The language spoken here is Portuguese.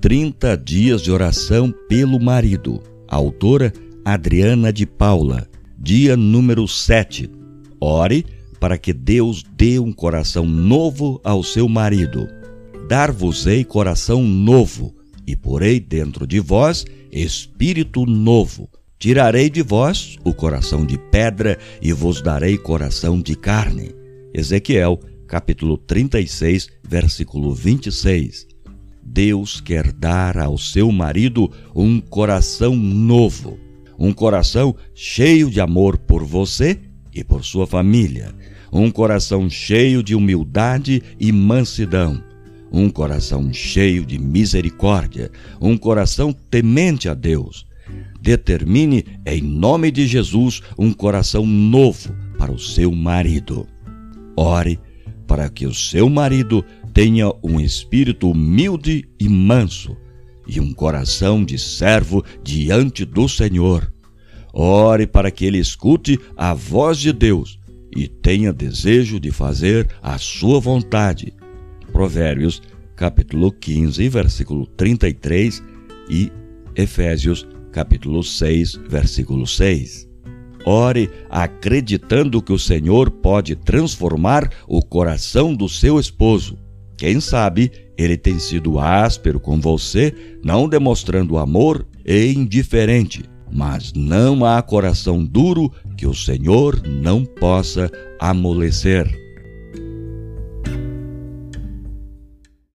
30 dias de oração pelo marido. Autora Adriana de Paula. Dia número 7. Ore para que Deus dê um coração novo ao seu marido. Dar-vos-ei coração novo, e porei dentro de vós espírito novo. Tirarei de vós o coração de pedra e vos darei coração de carne. Ezequiel, capítulo 36, versículo 26. Deus quer dar ao seu marido um coração novo, um coração cheio de amor por você e por sua família, um coração cheio de humildade e mansidão, um coração cheio de misericórdia, um coração temente a Deus. Determine, em nome de Jesus, um coração novo para o seu marido. Ore para que o seu marido tenha um espírito humilde e manso e um coração de servo diante do Senhor. Ore para que ele escute a voz de Deus e tenha desejo de fazer a sua vontade. Provérbios, capítulo 15, versículo 33 e Efésios, capítulo 6, versículo 6. Ore acreditando que o Senhor pode transformar o coração do seu esposo. Quem sabe ele tem sido áspero com você, não demonstrando amor e indiferente. Mas não há coração duro que o Senhor não possa amolecer.